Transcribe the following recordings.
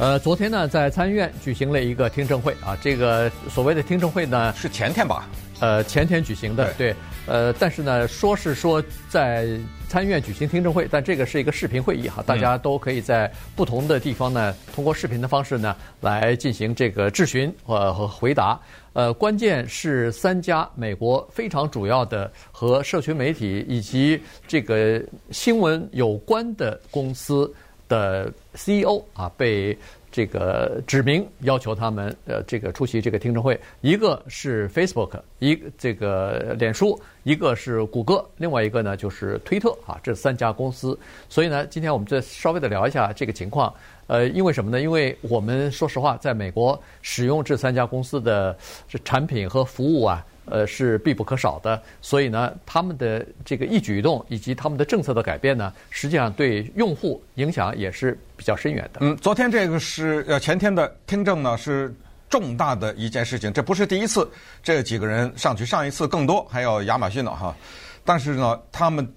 呃，昨天呢，在参议院举行了一个听证会啊，这个所谓的听证会呢，是前天吧？呃，前天举行的，对，对，呃，但是呢，说是说在参议院举行听证会，但这个是一个视频会议哈，大家都可以在不同的地方呢，通过视频的方式呢来进行这个质询呃和回答。呃，关键是三家美国非常主要的和社群媒体以及这个新闻有关的公司的 CEO 啊被。这个指明要求他们呃，这个出席这个听证会，一个是 Facebook，一这个脸书，一个是谷歌，另外一个呢就是推特啊，这三家公司。所以呢，今天我们再稍微的聊一下这个情况。呃，因为什么呢？因为我们说实话，在美国使用这三家公司的这产品和服务啊。呃，是必不可少的，所以呢，他们的这个一举一动以及他们的政策的改变呢，实际上对用户影响也是比较深远的。嗯，昨天这个是呃前天的听证呢，是重大的一件事情，这不是第一次这几个人上去，上一次更多，还有亚马逊呢哈，但是呢，他们。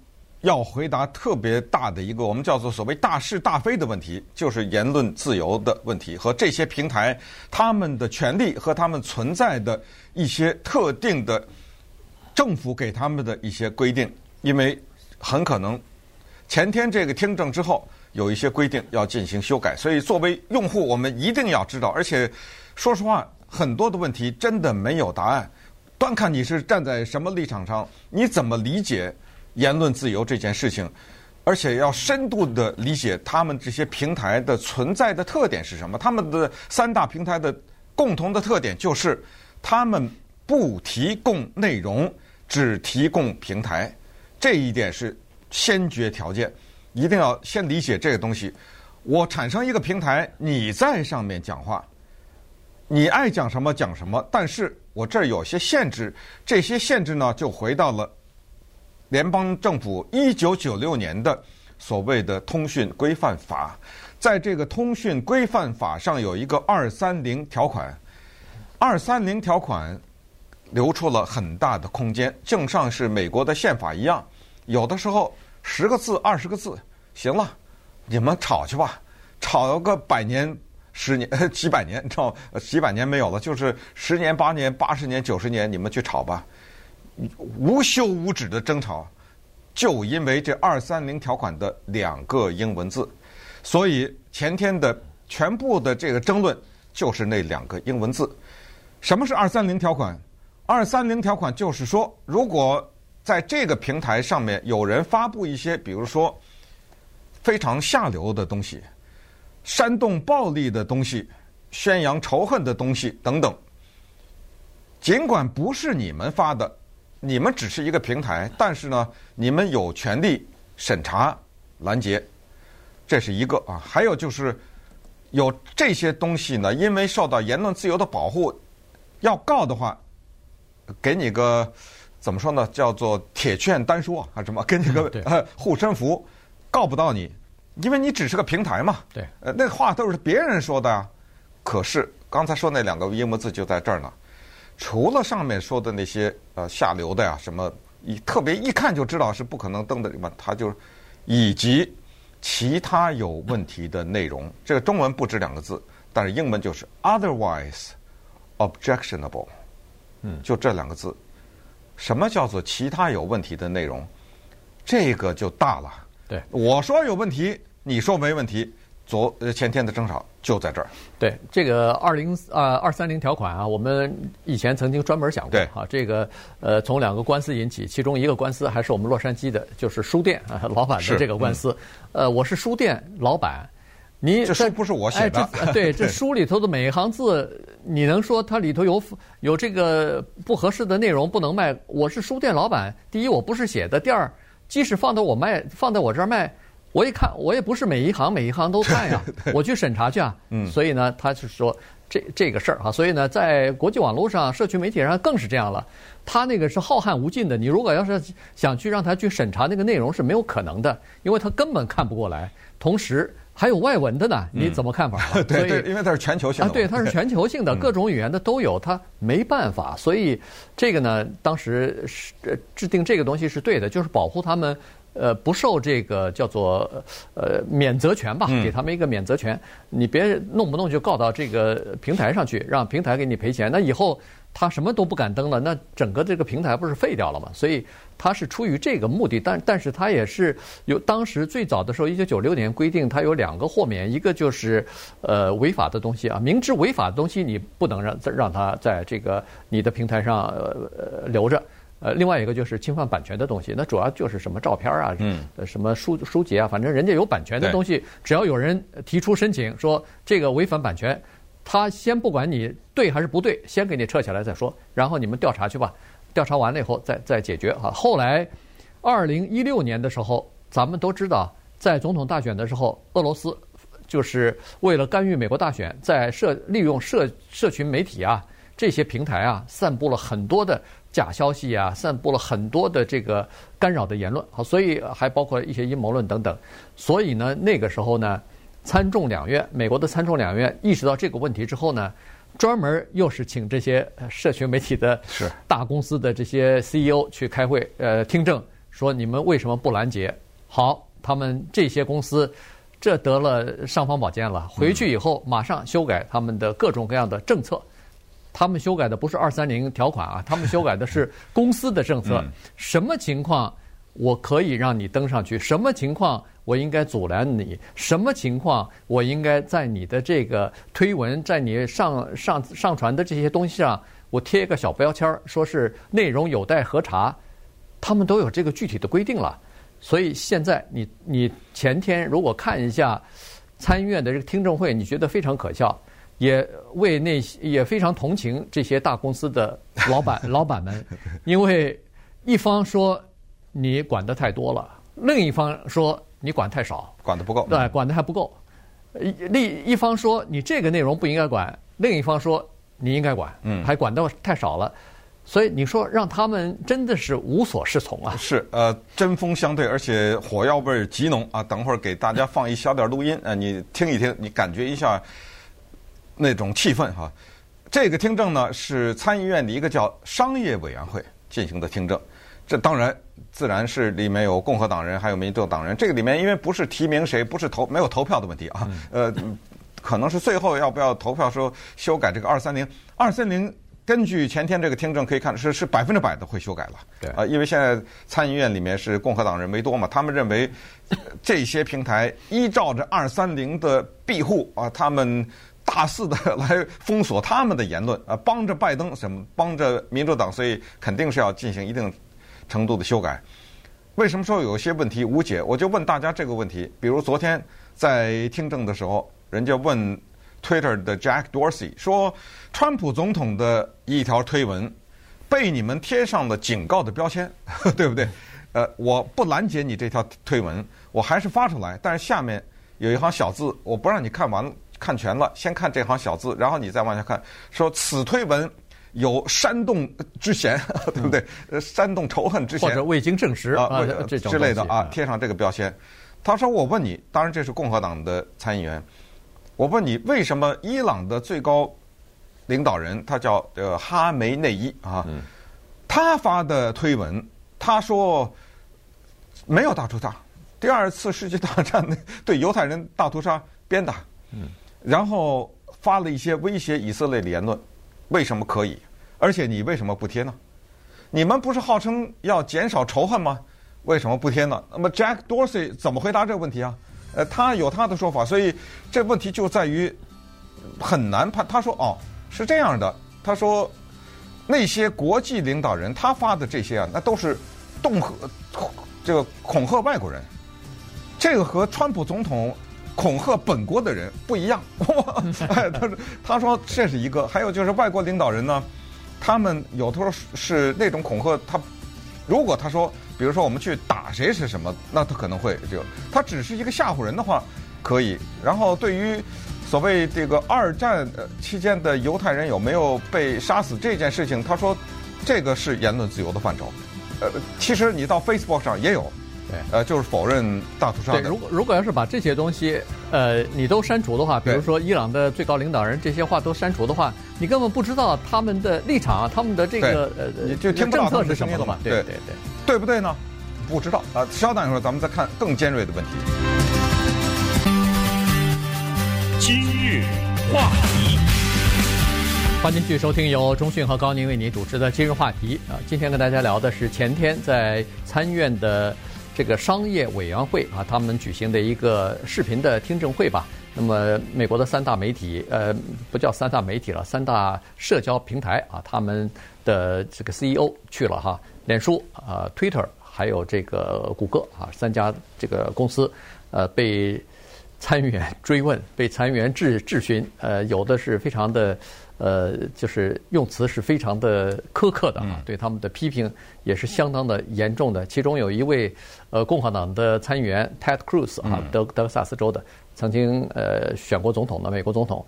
要回答特别大的一个我们叫做所谓大是大非的问题，就是言论自由的问题和这些平台他们的权利和他们存在的一些特定的政府给他们的一些规定，因为很可能前天这个听证之后有一些规定要进行修改，所以作为用户我们一定要知道，而且说实话，很多的问题真的没有答案，端看你是站在什么立场上，你怎么理解。言论自由这件事情，而且要深度的理解他们这些平台的存在的特点是什么？他们的三大平台的共同的特点就是，他们不提供内容，只提供平台。这一点是先决条件，一定要先理解这个东西。我产生一个平台，你在上面讲话，你爱讲什么讲什么，但是我这儿有些限制，这些限制呢就回到了。联邦政府一九九六年的所谓的通讯规范法，在这个通讯规范法上有一个二三零条款，二三零条款留出了很大的空间，就像是美国的宪法一样，有的时候十个字、二十个字，行了，你们吵去吧，吵个百年、十年、几百年，吵几百年没有了，就是十年、八年、八十年、九十年，你们去吵吧。无休无止的争吵，就因为这二三零条款的两个英文字，所以前天的全部的这个争论就是那两个英文字。什么是二三零条款？二三零条款就是说，如果在这个平台上面有人发布一些，比如说非常下流的东西、煽动暴力的东西、宣扬仇恨的东西等等，尽管不是你们发的。你们只是一个平台，但是呢，你们有权利审查、拦截，这是一个啊。还有就是有这些东西呢，因为受到言论自由的保护，要告的话，给你个怎么说呢？叫做铁券单说啊，什么 给你个呃护身符，告不到你，因为你只是个平台嘛。对，呃，那话都是别人说的啊。可是刚才说那两个英文字就在这儿呢。除了上面说的那些呃下流的呀，什么一特别一看就知道是不可能登的嘛，他就以及其他有问题的内容，这个中文不止两个字，但是英文就是 otherwise objectionable，嗯，就这两个字。什么叫做其他有问题的内容？这个就大了。对，我说有问题，你说没问题。昨呃前天的争吵就在这儿。对，这个二零啊二三零条款啊，我们以前曾经专门讲过。对，啊，这个呃从两个官司引起，其中一个官司还是我们洛杉矶的，就是书店啊 老板的这个官司。嗯、呃，我是书店老板，你这书不是我写的。哎、这对，这书里头的每一行字，你能说它里头有有这个不合适的内容不能卖？我是书店老板，第一我不是写的，第二即使放到我卖，放在我这儿卖。我一看，我也不是每一行每一行都看呀，我去审查去啊。嗯，所以呢，他是说这这个事儿哈，所以呢，在国际网络上、社区媒体上更是这样了。他那个是浩瀚无尽的，你如果要是想去让他去审查那个内容是没有可能的，因为他根本看不过来。同时，还有外文的呢，你怎么看法？嗯、对对，因为它是全球性的啊，对，它是 全球性的，各种语言的都有，它没办法。所以这个呢，当时是制定这个东西是对的，就是保护他们，呃，不受这个叫做呃免责权吧，给他们一个免责权，你别弄不弄就告到这个平台上去，让平台给你赔钱，那以后。他什么都不敢登了，那整个这个平台不是废掉了吗？所以他是出于这个目的，但但是他也是有当时最早的时候，一九九六年规定，他有两个豁免，一个就是呃违法的东西啊，明知违法的东西你不能让让他在这个你的平台上呃留着，呃，另外一个就是侵犯版权的东西，那主要就是什么照片啊，嗯，什么书书籍啊，反正人家有版权的东西，只要有人提出申请说这个违反版权。他先不管你对还是不对，先给你撤下来再说，然后你们调查去吧，调查完了以后再再解决哈。后来，二零一六年的时候，咱们都知道，在总统大选的时候，俄罗斯就是为了干预美国大选，在社利用社社群媒体啊这些平台啊，散布了很多的假消息啊，散布了很多的这个干扰的言论，好，所以还包括一些阴谋论等等。所以呢，那个时候呢。参众两院，美国的参众两院意识到这个问题之后呢，专门又是请这些社群媒体的大公司的这些 CEO 去开会，呃，听证，说你们为什么不拦截？好，他们这些公司这得了尚方宝剑了，回去以后马上修改他们的各种各样的政策。他们修改的不是二三零条款啊，他们修改的是公司的政策。什么情况我可以让你登上去？什么情况？我应该阻拦你什么情况？我应该在你的这个推文，在你上上上传的这些东西上，我贴一个小标签儿，说是内容有待核查。他们都有这个具体的规定了。所以现在你你前天如果看一下参议院的这个听证会，你觉得非常可笑，也为那些也非常同情这些大公司的老板 老板们，因为一方说你管的太多了，另一方说。你管太少，管的不够，对，管的还不够。另一方说你这个内容不应该管，另一方说你应该管，嗯，还管得太少了。所以你说让他们真的是无所适从啊。是，呃，针锋相对，而且火药味极浓啊。等会儿给大家放一小点录音，呃，你听一听，你感觉一下那种气氛哈。这个听证呢是参议院的一个叫商业委员会进行的听证，这当然。自然是里面有共和党人，还有民主党人。这个里面因为不是提名谁，不是投没有投票的问题啊，呃，可能是最后要不要投票说修改这个二三零二三零。根据前天这个听证可以看，是是百分之百的会修改了。对啊，因为现在参议院里面是共和党人为多嘛，他们认为这些平台依照着二三零的庇护啊，他们大肆的来封锁他们的言论啊，帮着拜登什么，帮着民主党，所以肯定是要进行一定。程度的修改，为什么说有些问题无解？我就问大家这个问题。比如昨天在听证的时候，人家问 Twitter 的 Jack Dorsey 说，川普总统的一条推文被你们贴上了警告的标签，对不对？呃，我不拦截你这条推文，我还是发出来，但是下面有一行小字，我不让你看完看全了，先看这行小字，然后你再往下看，说此推文。有煽动之嫌，对不对？呃，煽动仇恨之嫌，或者未经证实啊，这种之类的啊，贴上这个标签。他说：“我问你，当然这是共和党的参议员，我问你，为什么伊朗的最高领导人他叫呃哈梅内伊啊？他发的推文，他说没有大屠杀，第二次世界大战对犹太人大屠杀编的，嗯，然后发了一些威胁以色列的言论。”为什么可以？而且你为什么不贴呢？你们不是号称要减少仇恨吗？为什么不贴呢？那么 Jack Dorsey 怎么回答这个问题啊？呃，他有他的说法，所以这问题就在于很难判。他说：“哦，是这样的。”他说：“那些国际领导人他发的这些啊，那都是恫吓，这个恐吓外国人。这个和川普总统。”恐吓本国的人不一样，哎，他说，他说这是一个，还有就是外国领导人呢，他们有的时候是那种恐吓，他如果他说，比如说我们去打谁是什么，那他可能会就他只是一个吓唬人的话可以。然后对于所谓这个二战呃期间的犹太人有没有被杀死这件事情，他说这个是言论自由的范畴。呃，其实你到 Facebook 上也有。对，呃，就是否认大屠杀如果如果要是把这些东西，呃，你都删除的话，比如说伊朗的最高领导人这些话都删除的话，你根本不知道他们的立场啊，他们的这个呃，你就听不到政策是什么了嘛？对对对，对不对呢？不知道啊。稍等一会儿，咱们再看更尖锐的问题。今日话题。欢迎继续收听由中讯和高宁为您主持的今日话题啊，今天跟大家聊的是前天在参院的这个商业委员会啊，他们举行的一个视频的听证会吧。那么美国的三大媒体，呃，不叫三大媒体了，三大社交平台啊，他们的这个 CEO 去了哈，脸书啊、Twitter 还有这个谷歌啊，三家这个公司，呃，被参议员追问，被参议员质质询，呃，有的是非常的。呃，就是用词是非常的苛刻的啊，对他们的批评也是相当的严重的。其中有一位呃共和党的参议员 Ted Cruz 啊，德德克萨斯州的，曾经呃选过总统的美国总统，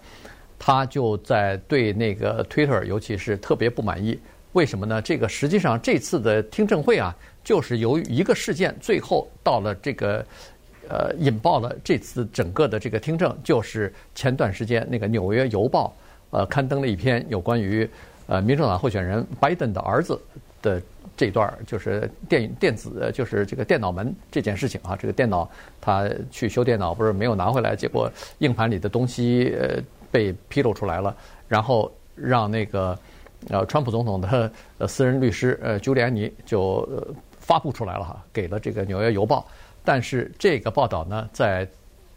他就在对那个 Twitter 尤其是特别不满意。为什么呢？这个实际上这次的听证会啊，就是由于一个事件，最后到了这个呃引爆了这次整个的这个听证，就是前段时间那个《纽约邮报》。呃，刊登了一篇有关于呃民主党候选人拜登的儿子的这段，就是电电子，就是这个电脑门这件事情啊。这个电脑他去修电脑，不是没有拿回来，结果硬盘里的东西呃被披露出来了，然后让那个呃川普总统的呃私人律师呃朱利安尼就发布出来了哈，给了这个《纽约邮报》，但是这个报道呢，在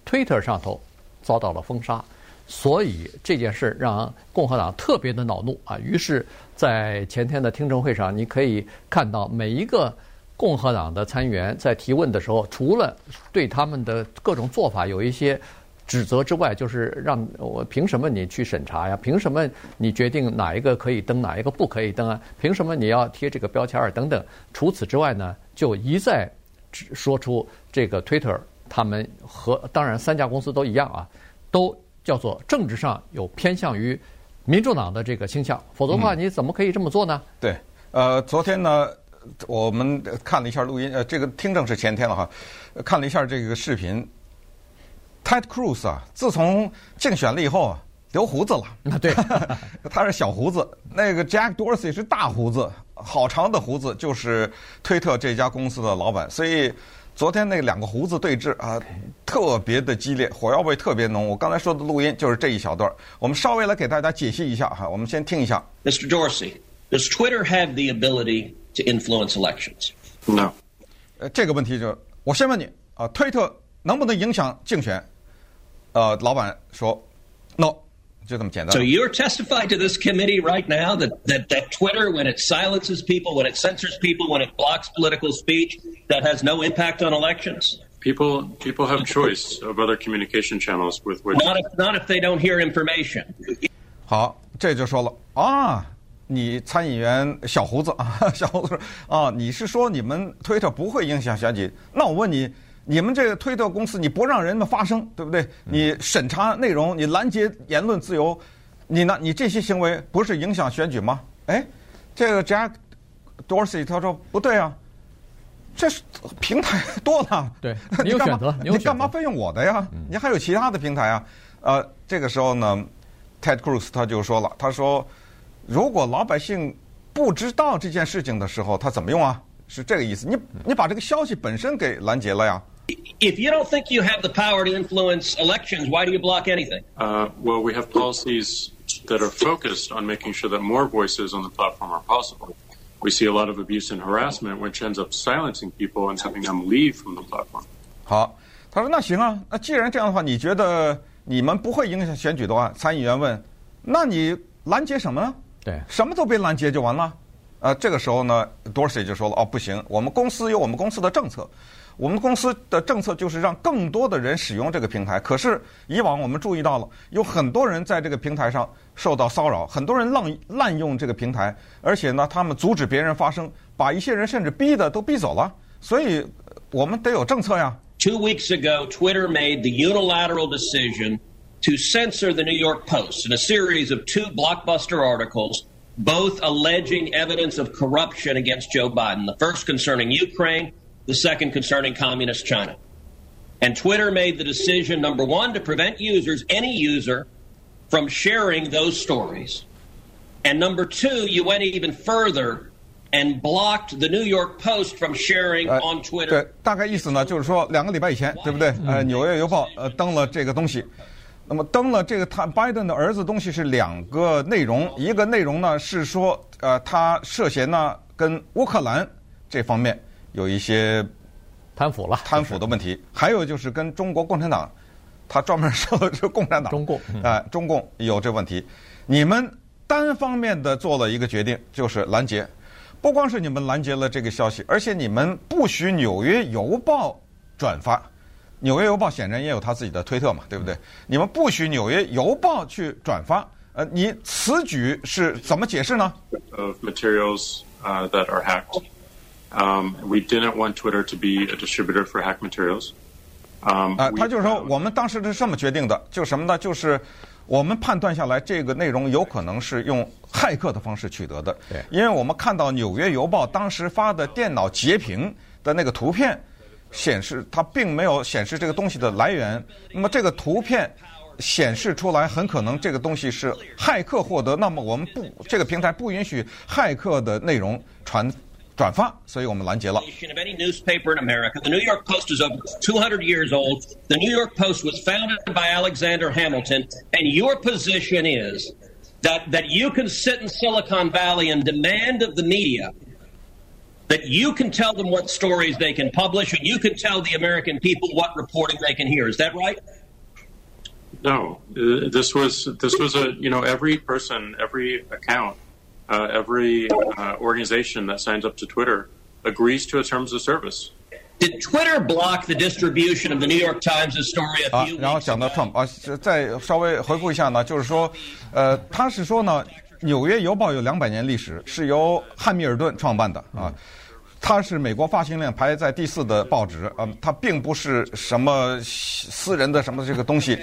Twitter 上头遭到了封杀。所以这件事让共和党特别的恼怒啊！于是，在前天的听证会上，你可以看到每一个共和党的参议员在提问的时候，除了对他们的各种做法有一些指责之外，就是让我凭什么你去审查呀？凭什么你决定哪一个可以登，哪一个不可以登？啊？凭什么你要贴这个标签儿等等？除此之外呢，就一再说出这个 Twitter 他们和当然三家公司都一样啊，都。叫做政治上有偏向于民主党的这个倾向，否则的话你怎么可以这么做呢？嗯、对，呃，昨天呢，我们看了一下录音，呃，这个听证是前天了哈，看了一下这个视频。Ted Cruz 啊，自从竞选了以后啊，留胡子了。那，对，他是小胡子，那个 Jack Dorsey 是大胡子，好长的胡子，就是推特这家公司的老板，所以。昨天那两个胡子对峙啊，特别的激烈，火药味特别浓。我刚才说的录音就是这一小段，我们稍微来给大家解析一下哈。我们先听一下。Mr. Dorsey, does Twitter have the ability to influence elections? No。呃，这个问题就我先问你啊，推特能不能影响竞选？呃，老板说，No。就这么简单。So you're testifying to this committee right now that, that, that Twitter, when it silences people, when it censors people, when it blocks political speech, that has no impact on elections? People, people have choice of other communication channels with which. Not if, not if they don't hear information. 好，这就说了啊，你参议员小胡子啊，小胡子啊，你是说你们推特不会影响选举？那我问你。 你们这个推特公司，你不让人们发声，对不对？你审查内容，你拦截言论自由，你呢？你这些行为不是影响选举吗？哎，这个 Jack Dorsey 他说不对啊，这是平台多了，对，你有选择，你干嘛非用我的呀？你还有其他的平台啊？呃，这个时候呢，Ted Cruz 他就说了，他说，如果老百姓不知道这件事情的时候，他怎么用啊？是这个意思，你你把这个消息本身给拦截了呀 ？If you don't think you have the power to influence elections, why do you block anything? Uh, well, we have policies that are focused on making sure that more voices on the platform are possible. We see a lot of abuse and harassment, which ends up silencing people and having them leave from the platform. 好，他说那行啊，那既然这样的话，你觉得你们不会影响选举的话，参议员问，那你拦截什么呢？对，什么都别拦截就完了。 呃，这个时候呢，Dorsey 就说了，哦，不行，我们公司有我们公司的政策。我们公司的政策就是让更多的人使用这个平台。可是以往我们注意到了，有很多人在这个平台上受到骚扰，很多人滥滥用这个平台，而且呢，他们阻止别人发声，把一些人甚至逼的都逼走了。所以我们得有政策呀。Two weeks ago, Twitter made the unilateral decision to censor the New York Post in a series of two blockbuster articles, both alleging evidence of corruption against Joe Biden. The first concerning Ukraine. the second concerning communist China. And Twitter made the decision, number one, to prevent users, any user, from sharing those stories. And number two, you went even further and blocked the New York Post from sharing on Twitter. 对，大概意思呢，就是说两个礼拜以前，对不对？呃，《纽约邮报》呃登了这个东西， 那么登了这个他拜登的儿子东西是两个内容，一个内容呢是说，呃，他涉嫌呢跟乌克兰这方面有一些。贪腐了，贪腐的问题，还有就是跟中国共产党，他专门说的是共产党，中共，啊，中共有这问题。你们单方面的做了一个决定，就是拦截，不光是你们拦截了这个消息，而且你们不许《纽约邮报》转发，《纽约邮报》显然也有他自己的推特嘛，对不对？你们不许《纽约邮报》去转发，呃，你此举是怎么解释呢？Of materials, uh, that are hacked. Um, we didn't want Twitter to be a distributor for hacked materials. Um, 啊，他就是说，我们当时是这么决定的，就什么呢？就是我们判断下来，这个内容有可能是用骇客的方式取得的。对，因为我们看到《纽约邮报》当时发的电脑截屏的那个图片，显示它并没有显示这个东西的来源。那么这个图片显示出来，很可能这个东西是骇客获得。那么我们不，这个平台不允许骇客的内容传。转发，所以我们拦截了。Of any newspaper in America, the New York Post is over 200 years old. The New York Post was founded by Alexander Hamilton, and your position is that that you can sit in Silicon Valley and demand of the media that you can tell them what stories they can publish, and you can tell the American people what reporting they can hear. Is that right? No, uh, this was this was a you know every person, every account uh, every uh, organization that signs up to Twitter agrees to a terms of service. Did Twitter block the distribution of the New York Times' story a 啊 few，然后 weeks 讲到 ago? Trump 啊，再稍微回顾一下呢，就是说，呃，他是说呢，《纽约邮报》有两百年历史，是由汉密尔顿创办的啊， 它是美国发行量排在第四的报纸啊，它并不是什么私人的什么这个东西。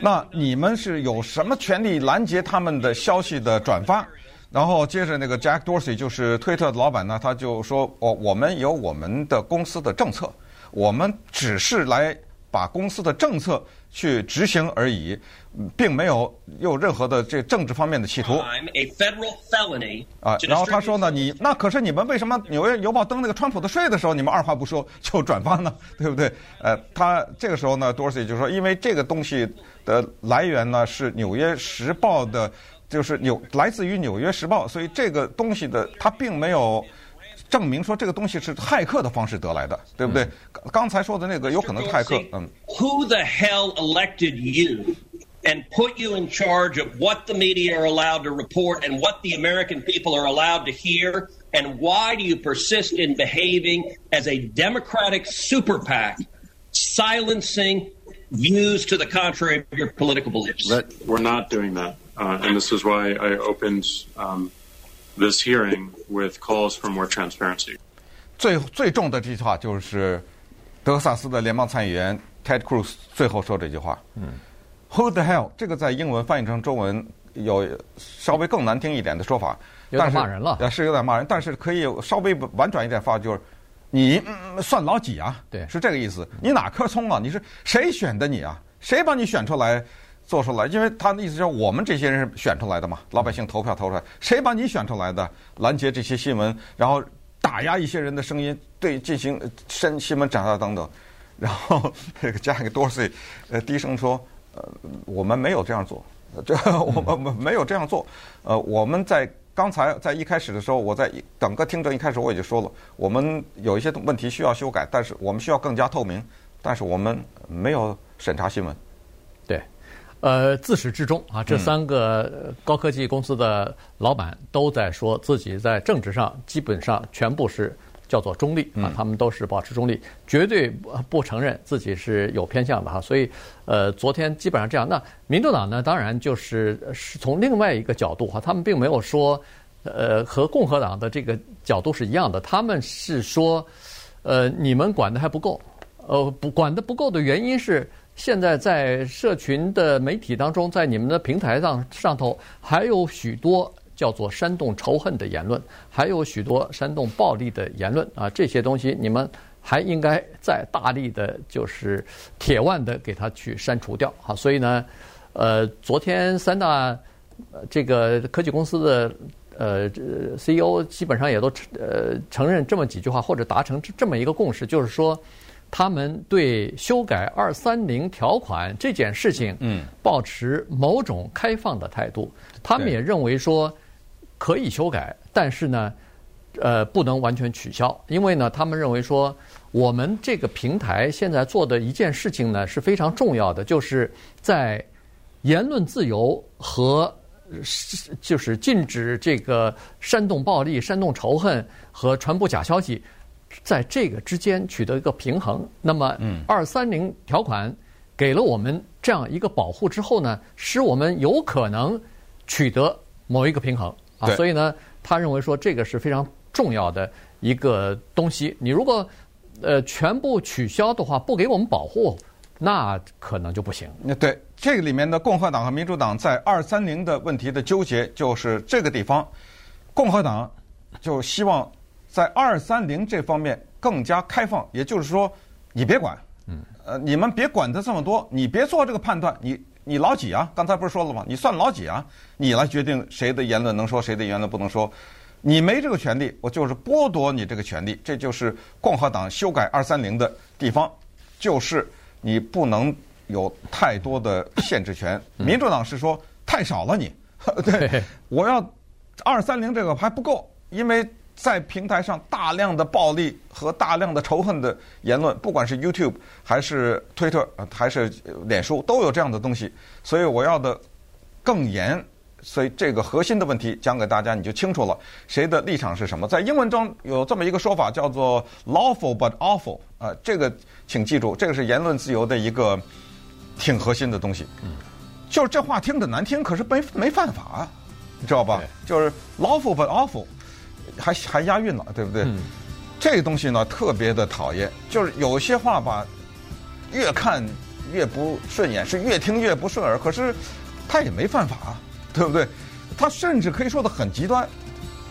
那你们是有什么权利拦截他们的消息的转发？然后接着那个 Jack Dorsey 就是推特的老板呢，他就说：“我我们有我们的公司的政策，我们只是来把公司的政策去执行而已，并没有有任何的这政治方面的企图。”啊，然后他说呢，你那可是你们为什么《纽约邮报》登那个川普的税的时候，你们二话不说就转发呢？对不对？呃，他这个时候呢，Dorsey 就说，因为这个东西的来源呢是《纽约时报》的。就是纽来自于《纽约时报》，所以这个东西的它并没有 证明说这个东西是骇客的方式得来的，对不对？刚才说的那个有可能是骇客，嗯。 Who the hell elected you and put you in charge of what the media are allowed to report and what the American people are allowed to hear? And why do you persist in behaving as a Democratic super PAC, silencing views to the contrary of your political beliefs? We're not doing that. Uh, and this is why I opened um, this hearing with calls for more transparency. 最最重的这句话就是德克萨斯的联邦参议员 Ted Cruz 最后说这句话。嗯，Who the hell？这个在英文翻译成中文有稍微更难听一点的说法，有点骂人了。呃，是有点骂人，但是可以稍微婉转一点发，就是你、嗯、算老几啊？对，是这个意思。你哪棵葱啊？你是谁选的你啊？谁把你选出来？做出来，因为他的意思就是我们这些人是选出来的嘛，老百姓投票投出来，谁把你选出来的？拦截这些新闻，然后打压一些人的声音，对进行新新闻转发等等。然后这个加一个 Dorsey，呃，低声说，呃，我们没有这样做，这我们没有这样做。呃，我们在刚才在一开始的时候，我在整个听证一开始我已经说了，我们有一些问题需要修改，但是我们需要更加透明，但是我们没有审查新闻。对。呃，自始至终啊，这三个高科技公司的老板都在说自己在政治上基本上全部是叫做中立啊，他们都是保持中立，绝对不承认自己是有偏向的哈。所以，呃，昨天基本上这样。那民主党呢，当然就是是从另外一个角度哈，他们并没有说，呃，和共和党的这个角度是一样的，他们是说，呃，你们管的还不够，呃，不管的不够的原因是。现在在社群的媒体当中，在你们的平台上上头，还有许多叫做煽动仇恨的言论，还有许多煽动暴力的言论啊，这些东西你们还应该再大力的，就是铁腕的给它去删除掉。好，所以呢，呃，昨天三大这个科技公司的呃 CEO 基本上也都呃承认这么几句话，或者达成这么一个共识，就是说他们对修改二三零条款这件事情，嗯，保持某种开放的态度。他们也认为说可以修改，但是呢。呃，不能完全取消，因为呢，他们认为说，我们这个平台现在做的一件事情呢是非常重要的，就是在言论自由和就是禁止这个煽动暴力、煽动仇恨和传播假消息，在这个之间取得一个平衡。那么，二三零条款给了我们这样一个保护之后呢，使我们有可能取得某一个平衡啊。所以呢，他认为说这个是非常。重要的一个东西，你如果呃全部取消的话，不给我们保护，那可能就不行。那对这个里面的共和党和民主党在二三零的问题的纠结，就是这个地方，共和党就希望在二三零这方面更加开放，也就是说，你别管，嗯，呃，你们别管得这么多，你别做这个判断，你你老几啊？刚才不是说了吗？你算老几啊？你来决定谁的言论能说，谁的言论不能说。你没这个权利，我就是剥夺你这个权利。这就是共和党修改二三零的地方，就是你不能有太多的限制权。民主党是说太少了你，你 对，我要二三零这个还不够，因为在平台上大量的暴力和大量的仇恨的言论，不管是 YouTube 还是 Twitter 还是脸书，都有这样的东西，所以我要的更严。所以这个核心的问题讲给大家，你就清楚了，谁的立场是什么。在英文中有这么一个说法，叫做 “lawful but awful”。啊，这个请记住，这个是言论自由的一个挺核心的东西。嗯，就是这话听着难听，可是没没犯法，你知道吧？就是 “lawful but awful”，还还押韵了，对不对？嗯，这个东西呢特别的讨厌，就是有些话吧，越看越不顺眼，是越听越不顺耳。可是他也没犯法。对不对？他甚至可以说的很极端，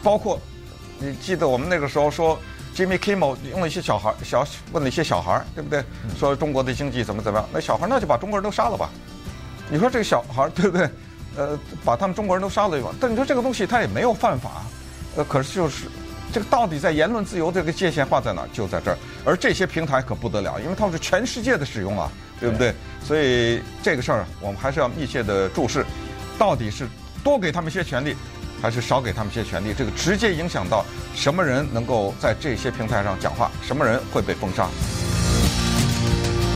包括你记得我们那个时候说，Jimmy Kimmel 用了一些小孩小问了一些小孩，对不对？说中国的经济怎么怎么样？那小孩那就把中国人都杀了吧？你说这个小孩对不对？呃，把他们中国人都杀了一把。但你说这个东西他也没有犯法，呃，可是就是这个到底在言论自由这个界限画在哪儿？就在这儿。而这些平台可不得了，因为他们是全世界的使用啊，对不对？所以这个事儿我们还是要密切的注视。到底是多给他们一些权利，还是少给他们一些权利？这个直接影响到什么人能够在这些平台上讲话，什么人会被封杀。